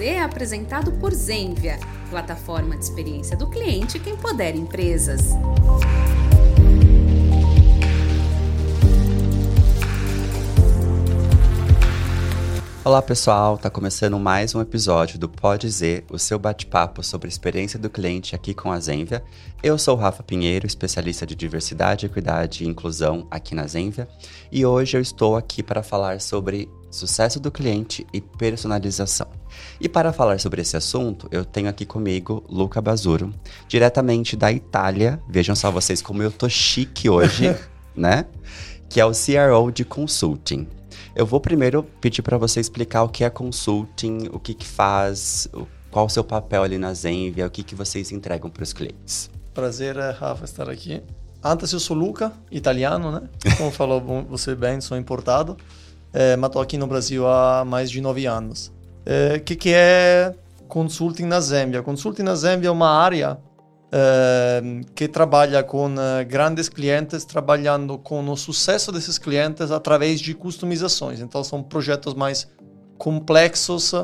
É apresentado por Zenvia, plataforma de experiência do cliente que empodera empresas. Olá pessoal, tá começando mais um episódio do Pode Z, o seu bate-papo sobre a experiência do cliente aqui com a Zenvia. Eu sou o Rafa Pinheiro, especialista de diversidade, equidade e inclusão aqui na Zenvia, e hoje eu estou aqui para falar sobre sucesso do cliente e personalização. E para falar sobre esse assunto, eu tenho aqui comigo Luca Basuro, diretamente da Itália. Vejam só vocês como eu tô chique hoje, né? Que é o CRO de consulting. Eu vou primeiro pedir para você explicar o que é consulting, o que, que faz, qual o seu papel ali na Zenvia, o que, que vocês entregam para os clientes. Prazer, Rafa, estar aqui. Antes eu sou Luca, italiano, né? Como falou você bem, sou importado, é, mas estou aqui no Brasil há mais de nove anos. O é, que, que é consulting na Zenvia? Consulting na Zenvia é uma área Uh, que trabalha com uh, grandes clientes, trabalhando com o sucesso desses clientes através de customizações. Então, são projetos mais complexos,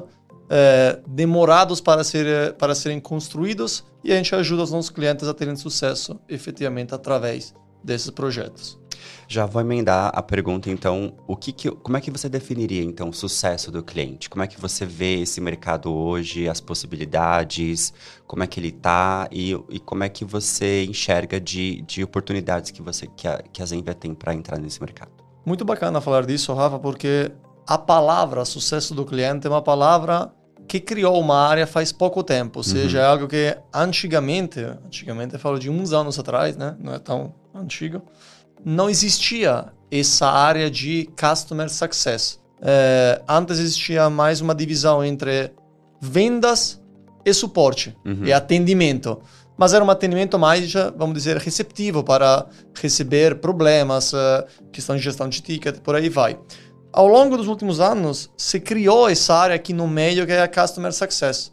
demorados para, ser, para serem construídos, e a gente ajuda os nossos clientes a terem sucesso efetivamente através desses projetos. Já vou emendar a pergunta, então, o que, que como é que você definiria, então, o sucesso do cliente? Como é que você vê esse mercado hoje, as possibilidades, como é que ele está e, e como é que você enxerga de, de oportunidades que, você, que, a, que a Zenvia tem para entrar nesse mercado? Muito bacana falar disso, Rafa, porque a palavra sucesso do cliente é uma palavra que criou uma área faz pouco tempo, ou seja, uhum. é algo que antigamente, antigamente eu falo de uns anos atrás, né? não é tão antigo, não existia essa área de Customer Success. É, antes existia mais uma divisão entre vendas e suporte uhum. e atendimento. Mas era um atendimento mais, vamos dizer, receptivo para receber problemas, uh, questão de gestão de ticket, por aí vai. Ao longo dos últimos anos, se criou essa área aqui no meio que é a Customer Success.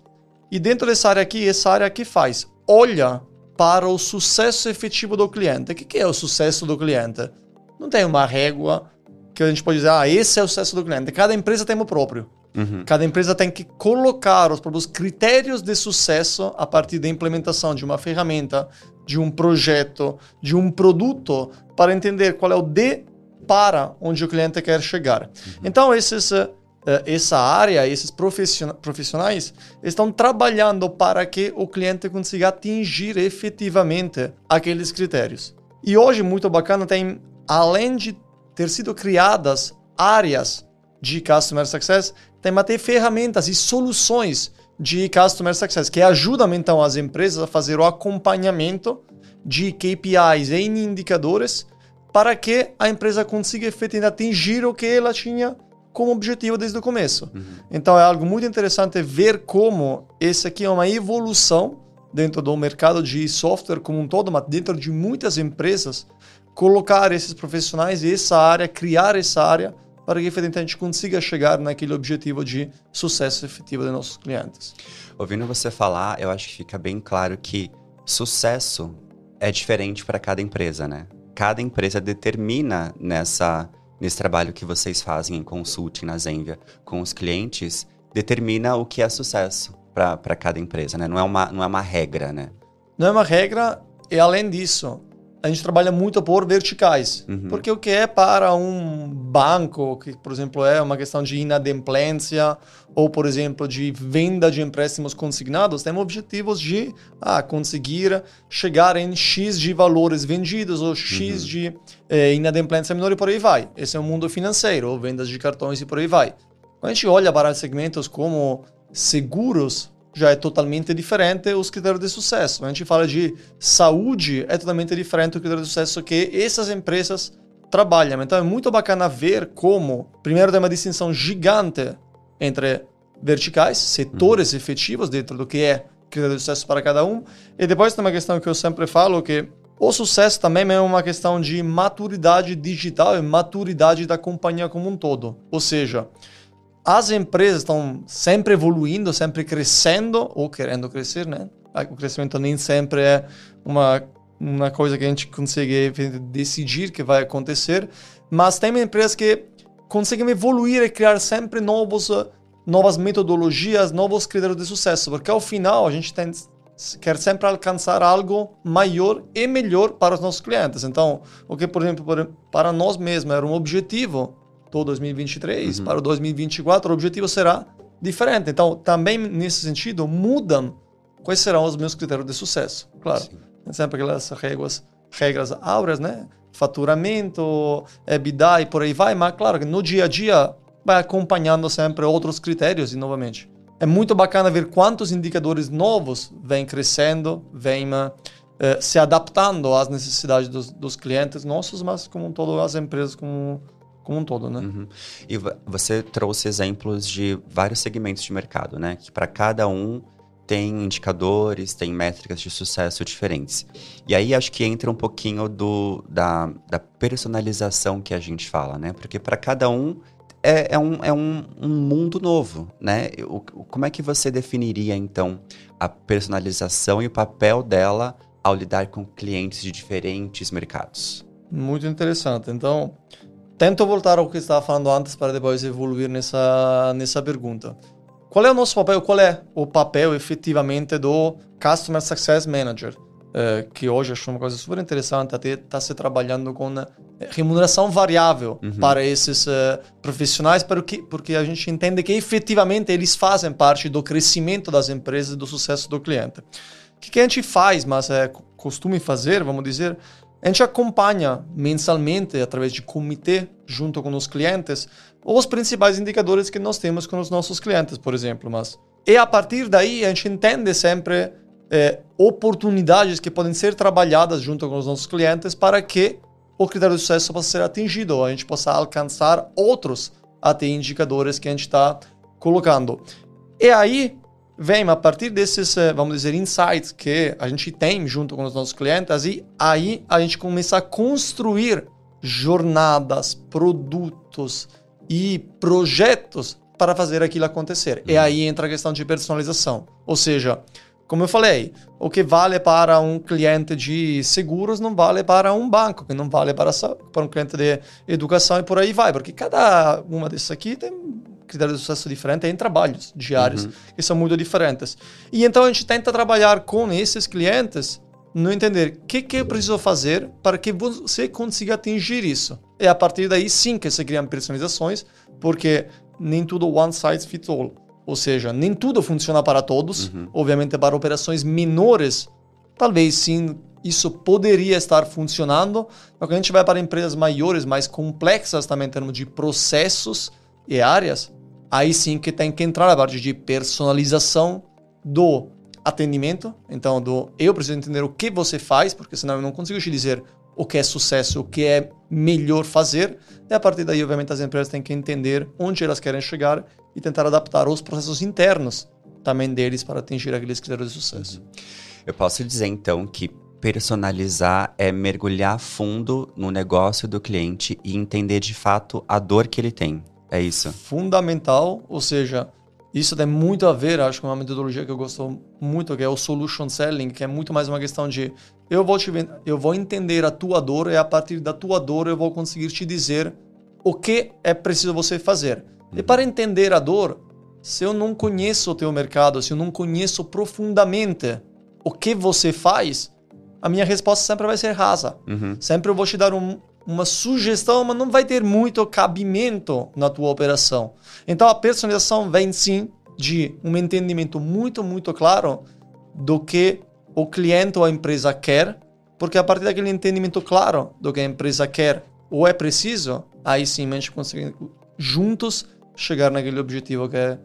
E dentro dessa área aqui, essa área aqui faz, olha para o sucesso efetivo do cliente. O que é o sucesso do cliente? Não tem uma régua que a gente pode dizer, ah, esse é o sucesso do cliente. Cada empresa tem o próprio. Uhum. Cada empresa tem que colocar os próprios critérios de sucesso a partir da implementação de uma ferramenta, de um projeto, de um produto, para entender qual é o D para onde o cliente quer chegar. Uhum. Então, esses eh, essa área, esses profissionais, estão trabalhando para que o cliente consiga atingir efetivamente aqueles critérios. E hoje, muito bacana, tem, além de ter sido criadas áreas de Customer Success, tem até ferramentas e soluções de Customer Success que ajudam então as empresas a fazer o acompanhamento de KPIs e indicadores para que a empresa consiga efetivamente atingir o que ela tinha como objetivo desde o começo. Uhum. Então é algo muito interessante ver como esse aqui é uma evolução dentro do mercado de software como um todo, mas dentro de muitas empresas, colocar esses profissionais e essa área, criar essa área para que efetivamente a gente consiga chegar naquele objetivo de sucesso efetivo de nossos clientes. Ouvindo você falar, eu acho que fica bem claro que sucesso é diferente para cada empresa, né? Cada empresa determina nessa nesse trabalho que vocês fazem em consulting na Zenvia com os clientes, determina o que é sucesso para cada empresa, né? Não é, uma, não é uma regra, né? Não é uma regra e além disso, a gente trabalha muito por verticais. Uhum. Porque o que é para um banco, que, por exemplo, é uma questão de inadimplência ou, por exemplo, de venda de empréstimos consignados, temos objetivos de ah, conseguir chegar em X de valores vendidos ou X uhum. de eh, inadimplência menor e por aí vai. Esse é o mundo financeiro, ou vendas de cartões e por aí vai. Quando a gente olha para segmentos como seguros, já é totalmente diferente os critérios de sucesso. A gente fala de saúde, é totalmente diferente o critério de sucesso que essas empresas trabalham. Então é muito bacana ver como, primeiro, tem uma distinção gigante entre verticais, setores uhum. efetivos dentro do que é critério de sucesso para cada um, e depois tem uma questão que eu sempre falo que o sucesso também é uma questão de maturidade digital e maturidade da companhia como um todo. Ou seja, as empresas estão sempre evoluindo, sempre crescendo ou querendo crescer, né? O crescimento nem sempre é uma, uma coisa que a gente consegue decidir que vai acontecer, mas tem empresas que conseguem evoluir e criar sempre novos novas metodologias, novos critérios de sucesso, porque ao final a gente tem, quer sempre alcançar algo maior e melhor para os nossos clientes. Então, o que, por exemplo, para nós mesmos era um objetivo do 2023, uhum. para o 2024 o objetivo será diferente. Então, também nesse sentido, mudam quais serão os meus critérios de sucesso. Claro, Sim. sempre aquelas regras, regras áureas, né? Faturamento, EBITDA e por aí vai, mas claro que no dia a dia vai acompanhando sempre outros critérios e novamente. É muito bacana ver quantos indicadores novos vêm crescendo, vêm uh, se adaptando às necessidades dos, dos, clientes nossos, mas como todo as empresas como, como um todo, né? Uhum. E você trouxe exemplos de vários segmentos de mercado, né? Que para cada um tem indicadores, tem métricas de sucesso diferentes. E aí acho que entra um pouquinho do, da, da personalização que a gente fala, né? Porque para cada um é, é, um, é um, um, mundo novo, né? O, como é que você definiria, então, a personalização e o papel dela ao lidar com clientes de diferentes mercados? Muito interessante. Então, tento voltar ao que estava falando antes para depois evoluir nessa, nessa pergunta. Qual é o nosso papel? Qual é o papel efetivamente do Customer Success Manager? Uh, que hoje acho uma coisa super interessante, até está se trabalhando com uh, remuneração variável uhum. para esses uh, profissionais, porque, porque a gente entende que efetivamente eles fazem parte do crescimento das empresas e do sucesso do cliente. O que, que a gente faz, mas é costume fazer, vamos dizer, a gente acompanha mensalmente, através de comitê, junto com os clientes, os principais indicadores que nós temos com os nossos clientes, por exemplo. Mas, e a partir daí, a gente entende sempre é, oportunidades que podem ser trabalhadas junto com os nossos clientes para que o critério de sucesso possa ser atingido, ou a gente possa alcançar outros até indicadores que a gente está colocando. E aí vem a partir desses, eh, vamos dizer, insights que a gente tem junto com os nossos clientes, e aí a gente começa a construir jornadas, produtos e projetos para fazer aquilo acontecer. Uhum. E aí entra a questão de personalização. Ou seja, como eu falei, o que vale para um cliente de seguros não vale para um banco, que não vale para, para um cliente de educação e por aí vai, porque cada uma dessas aqui tem critérios de sucesso diferentes em trabalhos diários uhum. que são muito diferentes. E então a gente tenta trabalhar com esses clientes no entender o que, que eu preciso fazer para que você consiga atingir isso. E a partir daí sim que se criam personalizações, porque nem tudo one size fits all. Ou seja, nem tudo funciona para todos. Uhum. Obviamente, para operações menores, talvez sim isso poderia estar funcionando. Mas quando a gente vai para empresas maiores, mais complexas também em termos de processos e áreas, aí sim que tem que entrar a parte de personalização do atendimento. Então, do eu preciso entender o que você faz, porque senão eu não consigo te dizer o que é sucesso, o que é melhor fazer. E a partir daí, obviamente, as empresas têm que entender onde elas querem chegar e tentar adaptar os processos internos também deles para atingir aqueles critérios de sucesso. Uhum. Eu posso dizer então que personalizar é mergulhar fundo no negócio do cliente e entender de fato a dor que ele tem. É isso. Fundamental, ou seja, isso tem muito a ver, acho que é uma metodologia que eu gosto muito, que é o solution selling, que é muito mais uma questão de eu vou te eu vou entender a tua dor e a partir da tua dor eu vou conseguir te dizer o que é preciso você fazer. E para entender a dor, se eu não conheço o teu mercado, se eu não conheço profundamente o que você faz, a minha resposta sempre vai ser rasa. Uhum. Sempre eu vou te dar um, uma sugestão, mas não vai ter muito cabimento na tua operação. Então a personalização vem sim de um entendimento muito, muito claro do que o cliente ou a empresa quer, porque a partir daquele entendimento claro do que a empresa quer ou é preciso, aí sim a gente consegue juntos chegar naquele objetivo que é,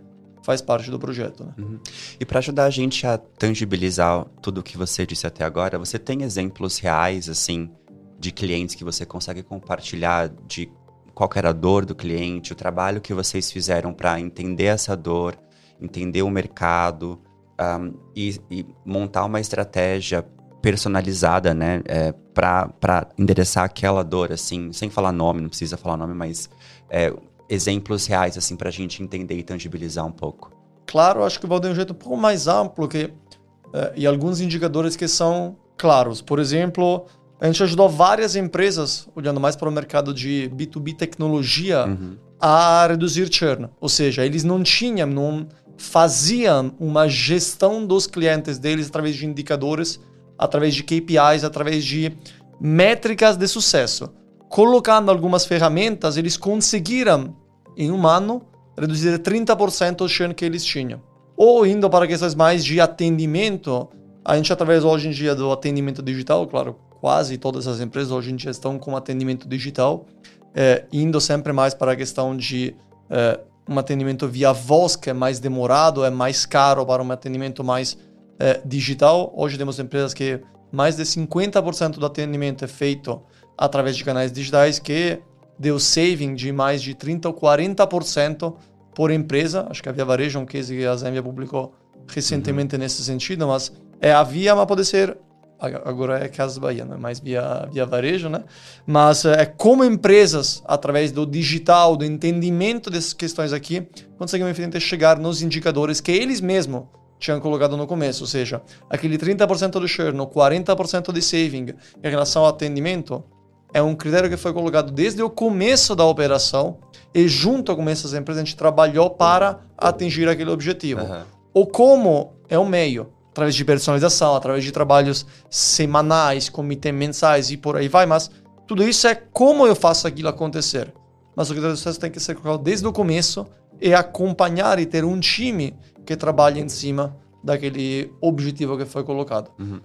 faz parte do projeto. Né? Uhum. E para ajudar a gente a tangibilizar tudo o que você disse até agora, você tem exemplos reais, assim, de clientes que você consegue compartilhar de qual era a dor do cliente, o trabalho que vocês fizeram para entender essa dor, entender o mercado um, e, e, montar uma estratégia personalizada, né, é, para endereçar aquela dor, assim, sem falar nome, não precisa falar nome, mas é, exemplos reais, assim, para a gente entender e tangibilizar um pouco? Claro, acho que vou dar um jeito um pouco mais amplo que, uh, e alguns indicadores que são claros. Por exemplo, a gente ajudou várias empresas, olhando mais para o mercado de B2B tecnologia, uhum. a reduzir churn. Ou seja, eles não tinham, não faziam uma gestão dos clientes deles através de indicadores, através de KPIs, através de métricas de sucesso. Colocando algumas ferramentas, eles conseguiram, em um ano, reduzir 30% o churn que eles tinham. Ou indo para questões mais de atendimento, a gente através hoje em dia do atendimento digital, claro, quase todas as empresas hoje em dia estão com atendimento digital, é, indo sempre mais para a questão de é, um atendimento via voz, que é mais demorado, é mais caro para um atendimento mais é, digital. Hoje temos empresas que mais de 50% do atendimento é feito através de canais digitais, que deu saving de mais de 30% ou 40% por empresa. Acho que a Via Varejo é um case que a Zenvia publicou recentemente uhum. nesse sentido, mas é a Via, mas pode ser agora é Casas Bahia, não é mais via, via varejo, né? Mas é como empresas, através do digital, do entendimento dessas questões aqui, conseguem efetivamente chegar nos indicadores que eles mesmos tinham colocado no começo, ou seja, aquele 30% do churn, 40% de saving em relação ao atendimento, é um critério que foi colocado desde o começo da operação e junto com essas empresas a gente trabalhou para atingir aquele objetivo. Uhum. Ou como é o meio através de personalização, através de trabalhos semanais, comitês mensais e por aí vai, mas tudo isso é como eu faço aquilo acontecer. Mas o critério de sucesso tem que ser colocado desde o começo e acompanhar e ter um time que trabalhe em cima daquele objetivo que foi colocado. Uhum.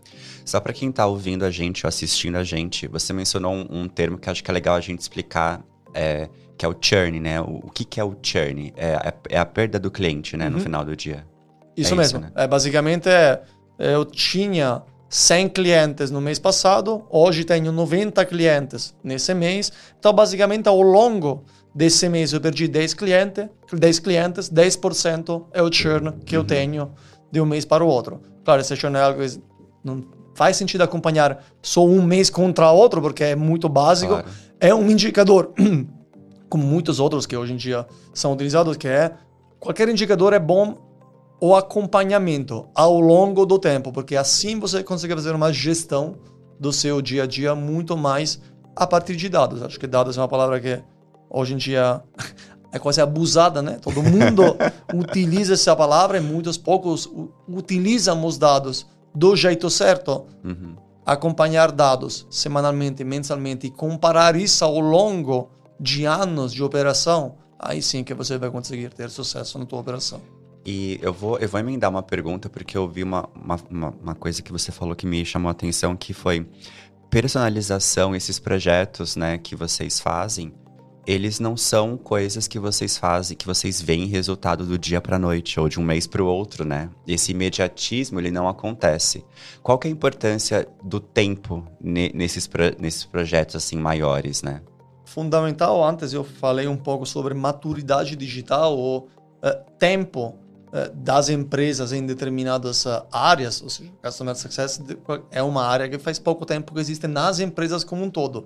Só para quem está ouvindo a gente ou assistindo a gente, você mencionou um, um, termo que acho que é legal a gente explicar, é, que é o churn, né? O, o que, que é o churn? É, é, é, a perda do cliente, né? Uhum. No final do dia. Isso é mesmo. Isso, né? é, basicamente, é, eu tinha 100 clientes no mês passado, hoje tenho 90 clientes nesse mês. Então, basicamente, ao longo desse mês eu perdi 10 clientes, 10 clientes, 10% é o churn que uhum. eu tenho de um mês para o outro. Claro, esse churn é algo que não faz sentido acompanhar só um mês contra outro, porque é muito básico. Claro. É um indicador, como muitos outros que hoje em dia são utilizados, que é qualquer indicador é bom o acompanhamento ao longo do tempo, porque assim você consegue fazer uma gestão do seu dia a dia muito mais a partir de dados. Acho que dados é uma palavra que hoje em dia é quase abusada, né? Todo mundo utiliza essa palavra e muitos poucos utilizam os dados do jeito certo. Uhum. Acompanhar dados semanalmente, mensalmente e comparar isso ao longo de anos de operação, aí sim que você vai conseguir ter sucesso na tua operação. E eu vou, eu vou emendar uma pergunta, porque eu vi uma, uma, uma coisa que você falou que me chamou a atenção, que foi personalização, esses projetos né, que vocês fazem, eles não são coisas que vocês fazem, que vocês veem resultado do dia para noite ou de um mês para o outro, né? Esse imediatismo ele não acontece. Qual que é a importância do tempo nesses, nesses projetos assim maiores, né? Fundamental. Antes eu falei um pouco sobre maturidade digital ou uh, tempo das empresas em determinadas eh, áreas, ou seja, Customer Success é uma área que faz pouco tempo que existe nas empresas como um todo.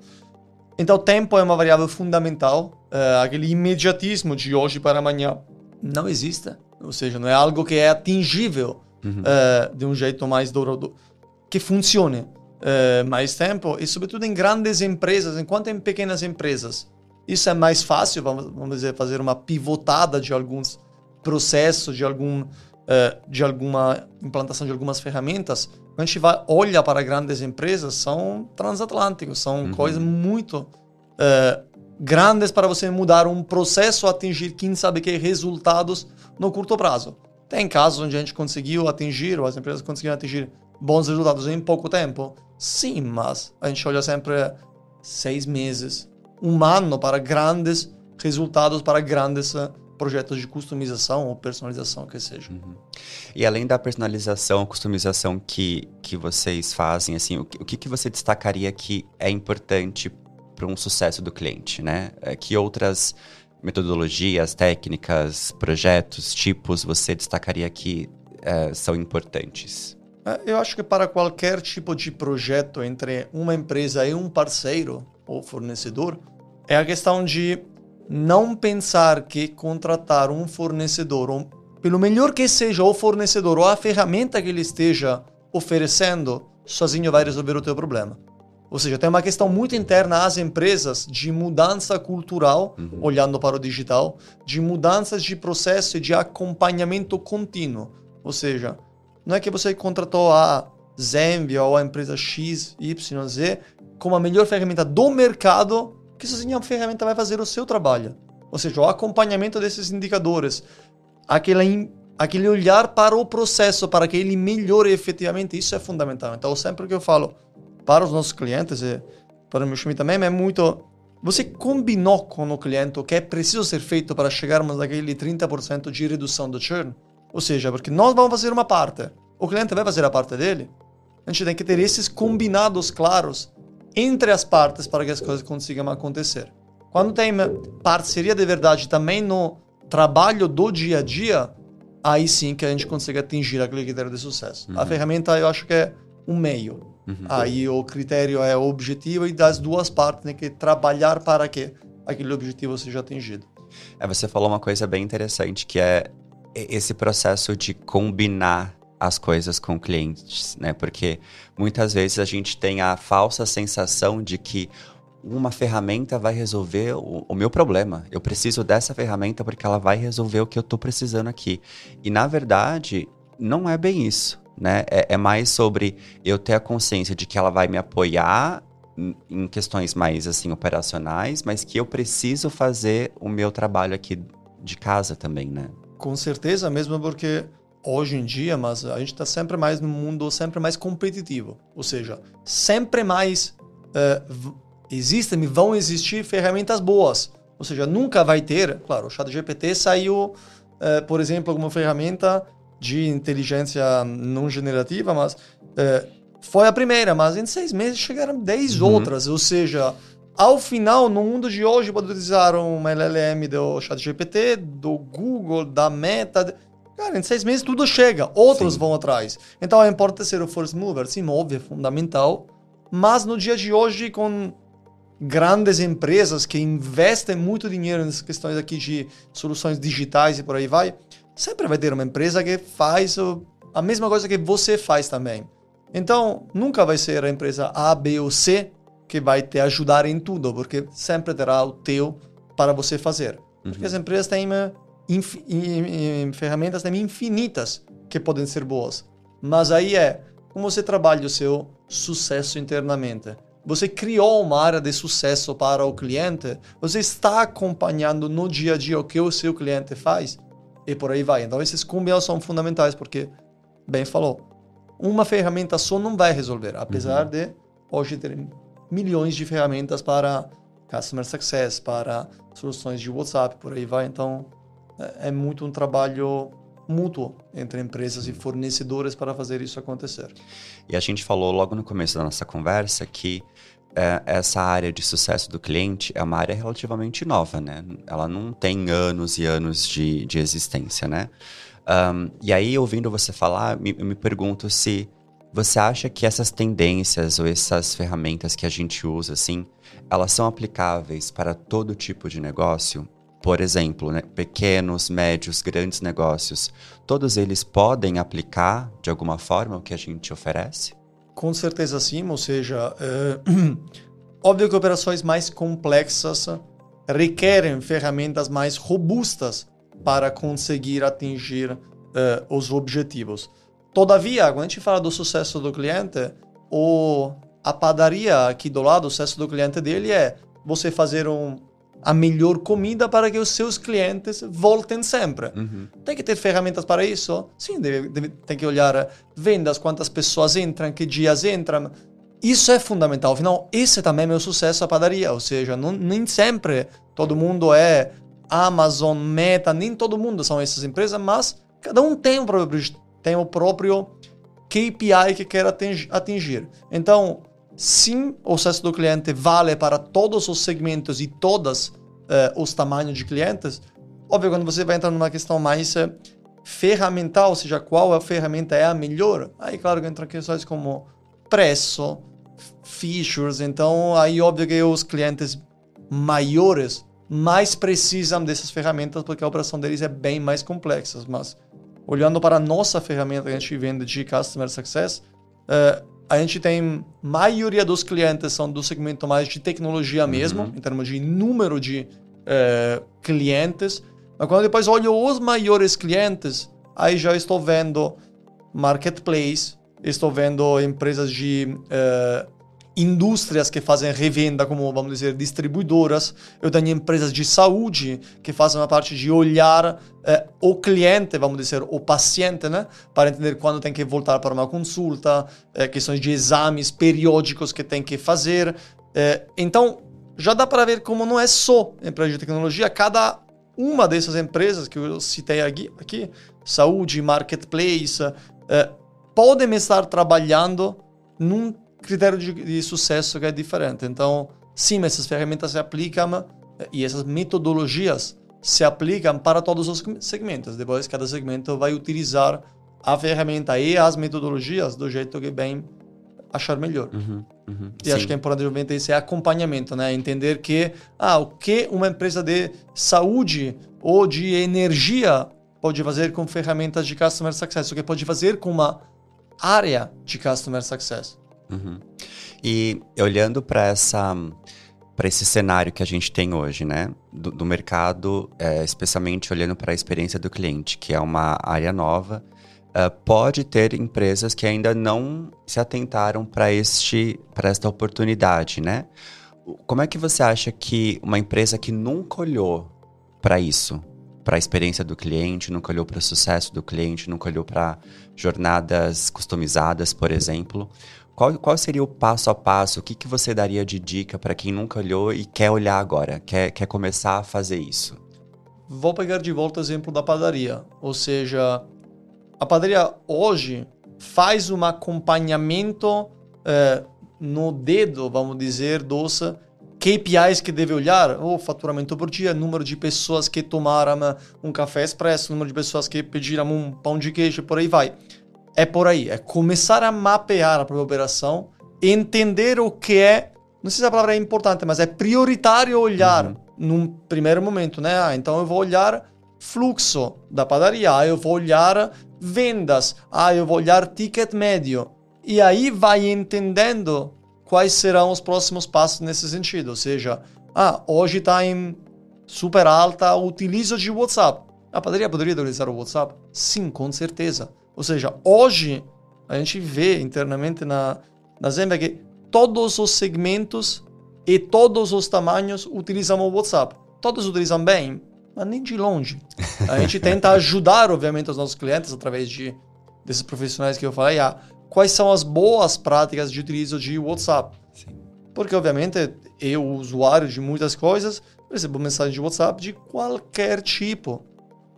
Então, tempo é uma variável fundamental. Uh, aquele imediatismo de hoje para amanhã não existe. Ou seja, não é algo que é atingível uhum. uh, de um jeito mais dourado, que funcione mais tempo. E, sobretudo, em grandes empresas, enquanto em pequenas empresas. Isso é mais fácil, vamos, vamos dizer, fazer uma pivotada de alguns processo de algum uh, de alguma implantação de algumas ferramentas, quando a gente vai olha para grandes empresas, são transatlânticos, são uhum. coisas muito uh, grandes para você mudar um processo, atingir quem sabe que resultados no curto prazo. Tem casos onde a gente conseguiu atingir, ou as empresas conseguiram atingir bons resultados em pouco tempo? Sim, mas a gente olha sempre seis meses, um ano para grandes resultados, para grandes uh, projetos de customização ou personalização que seja. Uhum. E além da personalização, customização que, que vocês fazem, assim, o que, o que, você destacaria que é importante para um sucesso do cliente, né? É, que outras metodologias, técnicas, projetos, tipos você destacaria que é, são importantes? É, eu acho que para qualquer tipo de projeto entre uma empresa e um parceiro ou fornecedor, é a questão de não pensar que contratar um fornecedor, pelo melhor que seja o fornecedor ou a ferramenta que ele esteja oferecendo, sozinho vai resolver o teu problema. Ou seja, tem uma questão muito interna às empresas de mudança cultural, uhum. olhando para o digital, de mudanças de processo e de acompanhamento contínuo. Ou seja, não é que você contratou a Zenvia ou a empresa XYZ como a melhor ferramenta do mercado, que sozinha a ferramenta vai fazer o seu trabalho. Ou seja, o acompanhamento desses indicadores, aquele, aquele olhar para o processo, para que ele melhore efetivamente, isso é fundamental. Então, sempre que eu falo para os nossos clientes e para o meu time também, é muito. Você combinou com o cliente o que é preciso ser feito para chegarmos naquele 30% de redução do churn? Ou seja, porque nós vamos fazer uma parte, o cliente vai fazer a parte dele. A gente tem que ter esses combinados claros entre as partes para que as coisas consigam acontecer. Quando tem parceria de verdade também no trabalho do dia a dia, aí sim que a gente consegue atingir aquele critério de sucesso. Uhum. A ferramenta eu acho que é um meio. Uhum. Aí o critério é o objetivo e das duas partes tem que trabalhar para que aquele objetivo seja atingido. É, você falou uma coisa bem interessante que é esse processo de combinar as coisas com clientes, né? Porque muitas vezes a gente tem a falsa sensação de que uma ferramenta vai resolver o, o, meu problema. Eu preciso dessa ferramenta porque ela vai resolver o que eu estou precisando aqui. E na verdade, não é bem isso né? É, é, mais sobre eu ter a consciência de que ela vai me apoiar em questões mais assim operacionais, mas que eu preciso fazer o meu trabalho aqui de casa também, né? Com certeza, mesmo porque hoje em dia, mas a gente está sempre mais no mundo sempre mais competitivo, ou seja, sempre mais uh, existem e vão existir ferramentas boas, ou seja, nunca vai ter, claro, o ChatGPT saiu, uh, por exemplo, alguma ferramenta de inteligência não generativa, mas é, foi a primeira, mas em seis meses chegaram dez uhum. outras, ou seja, ao final, no mundo de hoje, pode utilizar uma LLM do ChatGPT, do Google, da Meta. Cara, em seis meses tudo chega, outros sim. vão atrás. Então é importante ser o first mover, sim, óbvio, é fundamental. Mas no dia de hoje, com grandes empresas que investem muito dinheiro nessas questões aqui de soluções digitais e por aí vai, sempre vai ter uma empresa que faz a mesma coisa que você faz também. Então, nunca vai ser a empresa A, B ou C que vai te ajudar em tudo, porque sempre terá o teu para você fazer. Uhum. Porque as empresas têm inf, ferramentas também infinitas que podem ser boas. Mas aí é como você trabalha o seu sucesso internamente. Você criou uma área de sucesso para o cliente, você está acompanhando no dia a dia o que o seu cliente faz e por aí vai. Então esses combinados são fundamentais porque, bem falou, uma ferramenta só não vai resolver, apesar uhum. de hoje ter milhões de ferramentas para customer success, para soluções de WhatsApp, por aí vai. Então é, muito um trabalho mútuo entre empresas e fornecedores para fazer isso acontecer. E a gente falou logo no começo da nossa conversa que é, essa área de sucesso do cliente é uma área relativamente nova, né? Ela não tem anos e anos de, de existência, né? Um, e aí, ouvindo você falar, me, eu me pergunto se você acha que essas tendências ou essas ferramentas que a gente usa, assim, elas são aplicáveis para todo tipo de negócio? Por exemplo, né, pequenos, médios, grandes negócios, todos eles podem aplicar de alguma forma o que a gente oferece? Com certeza sim, ou seja, é, óbvio que operações mais complexas requerem ferramentas mais robustas para conseguir atingir é, os objetivos. Todavia, quando a gente fala do sucesso do cliente, o, a padaria aqui do lado, o sucesso do cliente dele é você fazer um, a melhor comida para que os seus clientes voltem sempre. Uhum. Tem que ter ferramentas para isso? Sim, deve, deve, tem que olhar vendas, quantas pessoas entram, que dias entram. Isso é fundamental. Afinal, esse também é o sucesso da padaria. Ou seja, não, nem sempre todo mundo é Amazon, Meta, nem todo mundo são essas empresas, mas cada um tem o próprio, tem o próprio KPI que quer atingir. Então, Sim, o sucesso do cliente vale para todos os segmentos e todos uh, os tamanhos de clientes. Óbvio, quando você vai entrar numa questão mais uh, ferramental, ou seja, qual a ferramenta é a melhor, aí claro que entra questões como preço, features, então aí óbvio que os clientes maiores mais precisam dessas ferramentas porque a operação deles é bem mais complexa, mas olhando para a nossa ferramenta que a gente vende de Customer Success, uh, a gente tem maioria dos clientes são do segmento mais de tecnologia mesmo, uhum. em termos de número de é, clientes. Mas quando depois olho os maiores clientes, aí já estou vendo marketplace, estou vendo empresas de é, indústrias que fazem revenda, como vamos dizer, distribuidoras. Eu tenho empresas de saúde que fazem a parte de olhar eh, o cliente, vamos dizer, o paciente, né? Para entender quando tem que voltar para uma consulta, eh, questões de exames periódicos que tem que fazer. Eh, então, já dá para ver como não é só empresa de tecnologia, cada uma dessas empresas que eu citei aqui, aqui saúde, marketplace, eh, podem estar trabalhando num critério de, de, sucesso que é diferente. Então, sim, essas ferramentas se aplicam e essas metodologias se aplicam para todos os segmentos. Depois, cada segmento vai utilizar a ferramenta e as metodologias do jeito que bem achar melhor. Uhum, uhum, e sim. acho que é importante esse acompanhamento, né? Entender que ah, o que uma empresa de saúde ou de energia pode fazer com ferramentas de customer success, o que pode fazer com uma área de customer success. Uhum. E olhando para essa para esse cenário que a gente tem hoje, né, do, do mercado, é, especialmente olhando para a experiência do cliente, que é uma área nova, uh, pode ter empresas que ainda não se atentaram para este para esta oportunidade, né? Como é que você acha que uma empresa que nunca olhou para isso, para a experiência do cliente, nunca olhou para o sucesso do cliente, nunca olhou para jornadas customizadas, por exemplo, qual, qual seria o passo a passo? O que, que você daria de dica para quem nunca olhou e quer olhar agora, quer, quer começar a fazer isso? Vou pegar de volta o exemplo da padaria. Ou seja, a padaria hoje faz um acompanhamento é, no dedo, vamos dizer, dos KPIs que deve olhar, o faturamento por dia, número de pessoas que tomaram um café expresso, número de pessoas que pediram um pão de queijo, por aí vai é por aí, é começar a mapear a própria operação, entender o que é, não sei se a palavra é importante, mas é prioritário olhar uhum. num primeiro momento, né? Ah, então eu vou olhar fluxo da padaria, ah, eu vou olhar vendas, ah, eu vou olhar ticket médio. E aí vai entendendo quais serão os próximos passos nesse sentido. Ou seja, ah, hoje está em super alta o utilizo de WhatsApp. A padaria poderia utilizar o WhatsApp? Sim, com certeza. Ou seja, hoje a gente vê internamente na, na Zenvia que todos os segmentos e todos os tamanhos utilizam o WhatsApp. Todos utilizam bem, mas nem de longe. A gente tenta ajudar, obviamente, os nossos clientes através de desses profissionais que eu falei, a quais são as boas práticas de utilizo de WhatsApp. Sim. Porque, obviamente, eu, usuário de muitas coisas, recebo mensagem de WhatsApp de qualquer tipo.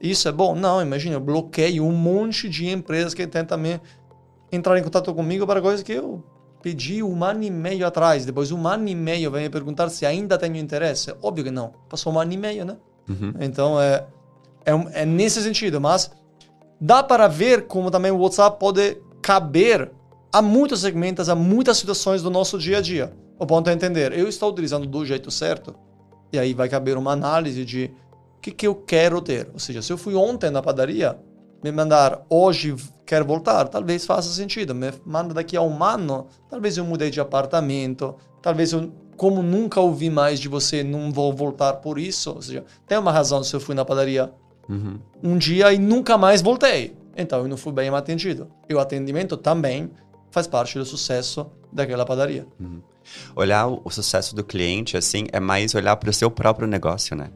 Isso é bom? Não, imagina, eu bloqueio um monte de empresas que tentam me entrar em contato comigo para coisas que eu pedi um ano e meio atrás. Depois, um ano e meio, vem me perguntar se ainda tenho interesse. Óbvio que não. Passou um ano e meio, né? Uhum. Então, é, é, é, nesse sentido. Mas dá para ver como também o WhatsApp pode caber a muitos segmentos, a muitas situações do nosso dia a dia. O ponto é entender, eu estou utilizando do jeito certo? E aí vai caber uma análise de o que, que eu quero ter. Ou seja, se eu fui ontem na padaria, me mandar hoje quero voltar, talvez faça sentido. Me manda daqui a um ano, talvez eu mudei de apartamento, talvez eu, como nunca ouvi mais de você, não vou voltar por isso. Ou seja, tem uma razão se eu fui na padaria uhum. um dia e nunca mais voltei. Então eu não fui bem atendido. E o atendimento também faz parte do sucesso daquela padaria. Uhum. Olhar o sucesso do cliente, assim, é mais olhar para o seu próprio negócio, né?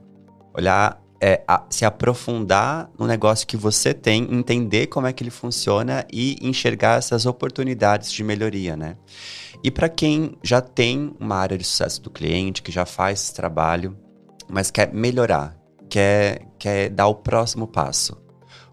Olhar, é, a, se aprofundar no negócio que você tem, entender como é que ele funciona e enxergar essas oportunidades de melhoria, né? E para quem já tem uma área de sucesso do cliente, que já faz esse trabalho, mas quer melhorar, quer, quer dar o próximo passo,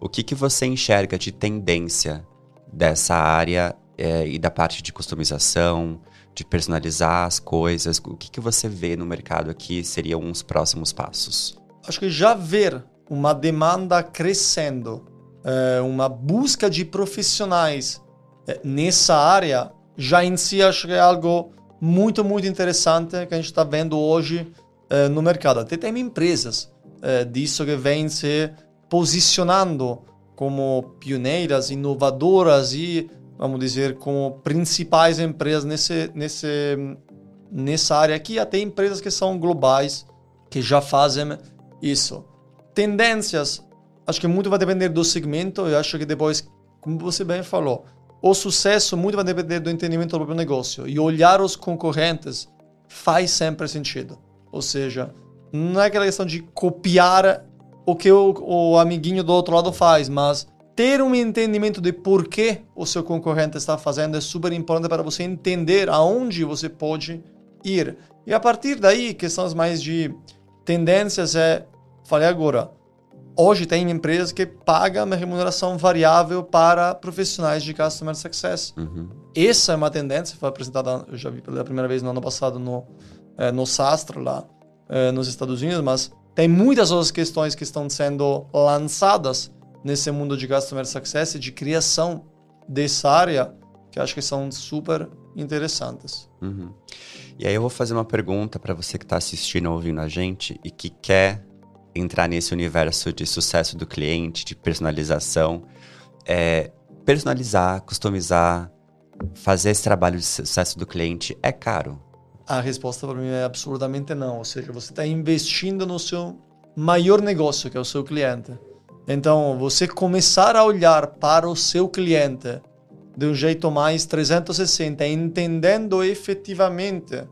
o que, que você enxerga de tendência dessa área é, e da parte de customização, de personalizar as coisas? O que, que você vê no mercado aqui seriam os próximos passos? Acho que já ver uma demanda crescendo, é, uma busca de profissionais é, nessa área, já em si acho que é algo muito, muito interessante que a gente está vendo hoje é, no mercado. Até tem empresas disso que vêm se posicionando como pioneiras, inovadoras e vamos dizer, como principais empresas nesse, nesse, nessa área aqui, até empresas que são globais, que já fazem isso. Tendências, acho que muito vai depender do segmento, eu acho que depois, como você bem falou, o sucesso muito vai depender do entendimento do próprio negócio. E olhar os concorrentes faz sempre sentido. Ou seja, não é aquela questão de copiar o que o, o amiguinho do outro lado faz, mas ter um entendimento de por que o seu concorrente está fazendo é super importante para você entender aonde você pode ir. E a partir daí, questões mais de tendências é, falei agora, hoje tem empresas que pagam uma remuneração variável para profissionais de Customer Success. Uhum. Essa é uma tendência, foi apresentada, eu já vi pela primeira vez no ano passado no, é, no Sastre, lá é, nos Estados Unidos, mas tem muitas outras questões que estão sendo lançadas nesse mundo de Customer Success e de criação dessa área que acho que são super interessantes. Uhum. E aí eu vou fazer uma pergunta para você que está assistindo ou ouvindo a gente e que quer entrar nesse universo de sucesso do cliente, de personalização. É, personalizar, customizar, fazer esse trabalho de sucesso do cliente é caro? A resposta para mim é absolutamente não. Ou seja, você está investindo no seu maior negócio, que é o seu cliente. Então, você começar a olhar para o seu cliente de um jeito mais 360, entendendo efetivamente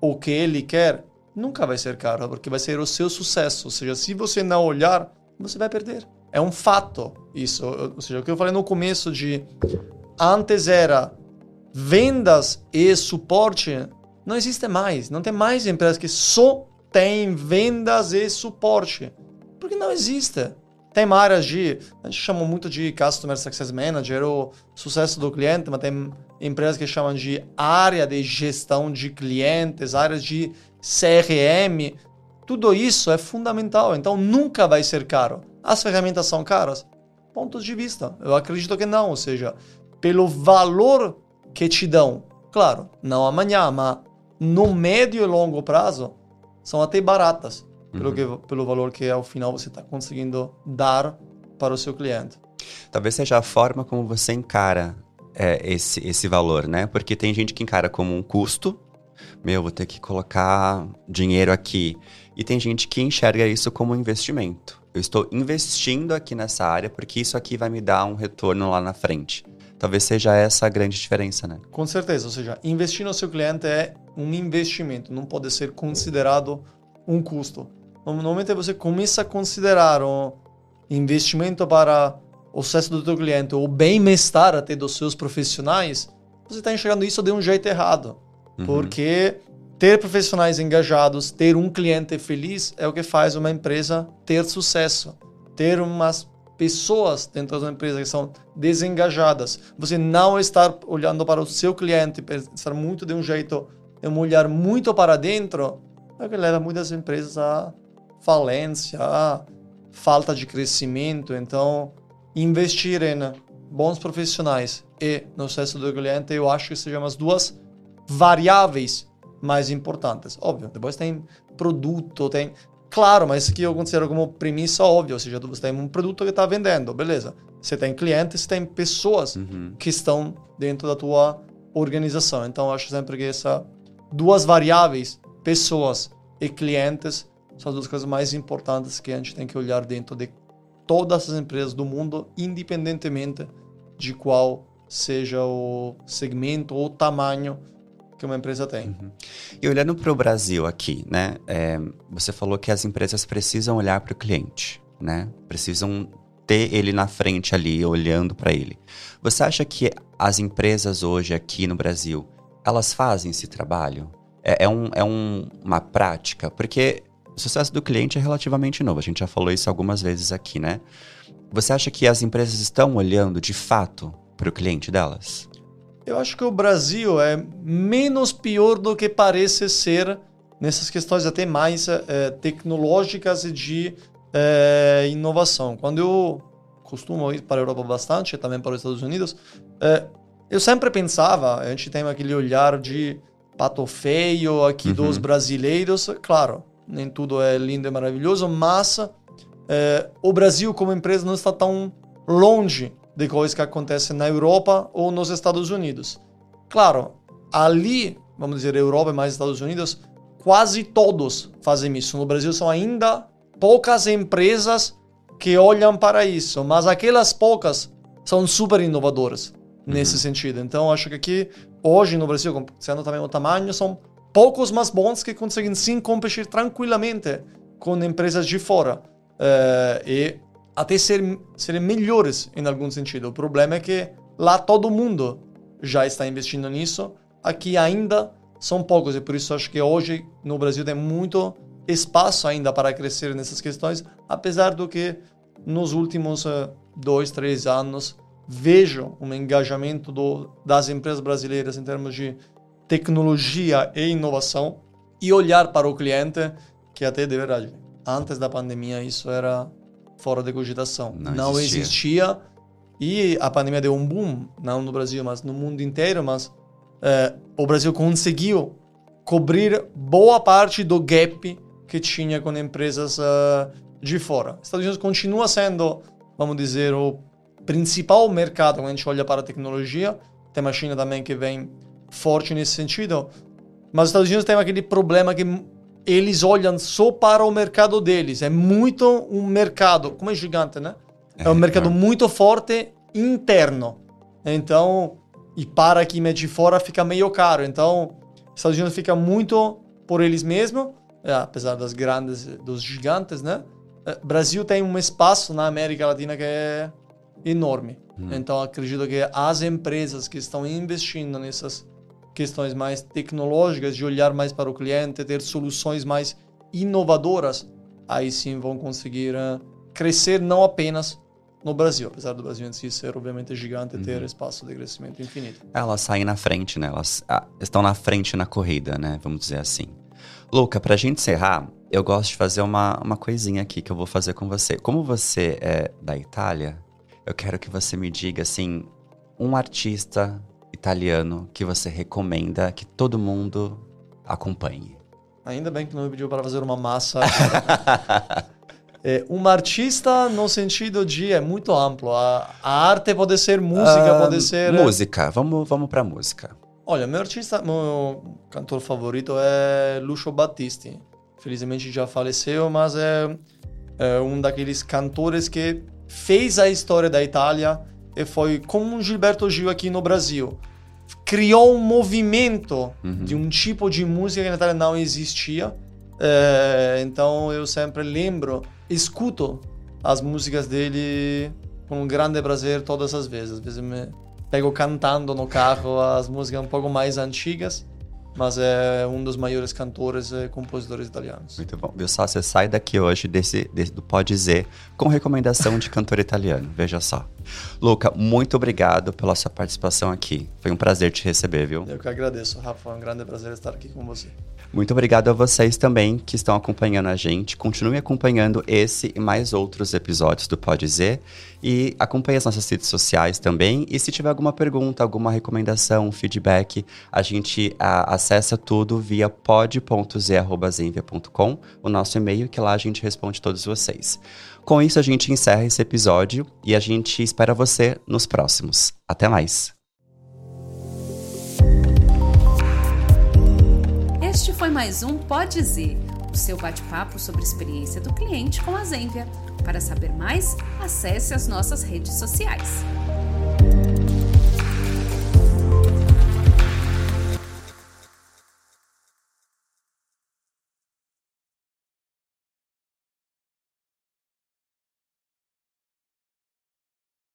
o que ele quer, nunca vai ser caro, porque vai ser o seu sucesso. Ou seja, se você não olhar, você vai perder. É um fato isso. Ou seja, o que eu falei no começo de antes era vendas e suporte, não existe mais. Não tem mais empresas que só têm vendas e suporte. Porque não existe. Tem áreas de. A gente chama muito de Customer Success Manager ou sucesso do cliente, mas tem empresas que chamam de área de gestão de clientes, áreas de CRM. Tudo isso é fundamental. Então nunca vai ser caro. As ferramentas são caras? Pontos de vista. Eu acredito que não. Ou seja, pelo valor que te dão. Claro, não amanhã, mas no médio e longo prazo, são até baratas, pelo, uhum. que, pelo valor que ao final você está conseguindo dar para o seu cliente. Talvez seja a forma como você encara é, esse, esse valor, né? Porque tem gente que encara como um custo, meu, vou ter que colocar dinheiro aqui. E tem gente que enxerga isso como um investimento. Eu estou investindo aqui nessa área porque isso aqui vai me dar um retorno lá na frente. Talvez seja essa a grande diferença, né? Com certeza, ou seja, investir no seu cliente é um investimento, não pode ser considerado um custo. Normalmente você começa a considerar um investimento para o sucesso do seu cliente, o bem-estar até dos seus profissionais, você está enxergando isso de um jeito errado. Uhum. Porque ter profissionais engajados, ter um cliente feliz é o que faz uma empresa ter sucesso. Ter umas pessoas dentro da empresa que são desengajadas. Você não estar olhando para o seu cliente, estar muito de um jeito, um olhar muito para dentro, é o que leva muitas empresas à falência, à falta de crescimento. Então, investir em bons profissionais e no sucesso do cliente, eu acho que sejam as duas variáveis mais importantes. Óbvio, depois tem produto, tem Claro, mas isso aqui eu considero como premissa óbvia, ou seja, você tem um produto que está vendendo, beleza. Você tem clientes, você tem pessoas uhum. que estão dentro da tua organização. Então, eu acho sempre que essas duas variáveis, pessoas e clientes, são as duas coisas mais importantes que a gente tem que olhar dentro de todas as empresas do mundo, independentemente de qual seja o segmento ou o tamanho que uma empresa tem. Uhum. E olhando para o Brasil aqui, né? É, você falou que as empresas precisam olhar para o cliente, né? Precisam ter ele na frente ali, olhando para ele. Você acha que as empresas hoje aqui no Brasil, elas fazem esse trabalho? É, é, um, é um, uma prática? Porque o sucesso do cliente é relativamente novo. A gente já falou isso algumas vezes aqui, né? Você acha que as empresas estão olhando de fato para o cliente delas? Eu acho que o Brasil é menos pior do que parece ser nessas questões até mais é, tecnológicas e de é, inovação. Quando eu costumo ir para a Europa bastante, também para os Estados Unidos, é, eu sempre pensava, a gente tem aquele olhar de pato feio aqui uhum. dos brasileiros, claro, nem tudo é lindo e maravilhoso, mas o Brasil como empresa não está tão longe de coisas que acontecem na Europa ou nos Estados Unidos. Claro, ali, vamos dizer, Europa e mais Estados Unidos, quase todos fazem isso. No Brasil são ainda poucas empresas que olham para isso, mas aquelas poucas são super inovadoras nesse uhum. sentido. Então, acho que aqui, hoje no Brasil, sendo também o tamanho, são poucos mais bons que conseguem sim competir tranquilamente com empresas de fora. Uh, e até ser, serem melhores em algum sentido. O problema é que lá todo mundo já está investindo nisso, aqui ainda são poucos, e por isso acho que hoje no Brasil tem muito espaço ainda para crescer nessas questões, apesar do que nos últimos uh, dois, três anos vejo um engajamento do, das empresas brasileiras em termos de tecnologia e inovação e olhar para o cliente, que até de verdade, antes da pandemia isso era fora de cogitação. Não, não existia. existia. E a pandemia deu um boom, não no Brasil, mas no mundo inteiro. Mas é, o Brasil conseguiu cobrir boa parte do gap que tinha com empresas uh, de fora. Estados Unidos continua sendo, vamos dizer, o principal mercado quando a gente olha para a tecnologia. Tem a China também que vem forte nesse sentido. Mas os Estados Unidos tem aquele problema que eles olham só para o mercado deles. É muito um mercado, como é gigante, né? É, um mercado é. muito forte interno. Então, e para quem é de fora fica meio caro. Então, Estados Unidos fica muito por eles mesmos, é, apesar das grandes, dos gigantes, né? É, Brasil tem um espaço na América Latina que é enorme. Hum. Então, acredito que as empresas que estão investindo nessas questões mais tecnológicas, de olhar mais para o cliente, ter soluções mais inovadoras, aí sim vão conseguir uh, crescer não apenas no Brasil, apesar do Brasil ser obviamente gigante e ter uhum. espaço de crescimento infinito. Elas saem na frente, né? Elas ah, estão na frente na corrida, né? Vamos dizer assim. Luca, pra gente encerrar, eu gosto de fazer uma, uma coisinha aqui que eu vou fazer com você. Como você é da Itália, eu quero que você me diga, assim, um artista italiano que você recomenda que todo mundo acompanhe? Ainda bem que não me pediu para fazer uma massa. é, um artista no sentido de é muito amplo. A, a arte pode ser música, uh, pode ser música. Vamos vamos para música. Olha, meu artista, meu cantor favorito é Lucio Battisti. Felizmente já faleceu, mas é, é um daqueles cantores que fez a história da Itália e foi como um Gilberto Gil aqui no Brasil. Criou um movimento uhum. de um tipo de música que na Itália não existia. É, então eu sempre lembro, escuto as músicas dele com um grande prazer todas as vezes. Às vezes me pego cantando no carro as músicas um pouco mais antigas mas é um dos maiores cantores e compositores italianos. Muito bom. Viu só, você sai daqui hoje desse, desse do Pode Dizer com recomendação de cantor italiano. Veja só. Luca, muito obrigado pela sua participação aqui. Foi um prazer te receber, viu? Eu que agradeço, Rafa. É um grande prazer estar aqui com você. Muito obrigado a vocês também que estão acompanhando a gente. Continue acompanhando esse e mais outros episódios do Pode Dizer. E acompanhe as nossas redes sociais também. E se tiver alguma pergunta, alguma recomendação, feedback, a gente a, acessa tudo via pod.z.zenvia.com, o nosso e-mail, que lá a gente responde todos vocês. Com isso, a gente encerra esse episódio e a gente espera você nos próximos. Até mais! Este foi mais um Pode Dizer, o seu bate-papo sobre a experiência do cliente com a Zenvia. Para saber mais, acesse as nossas redes sociais.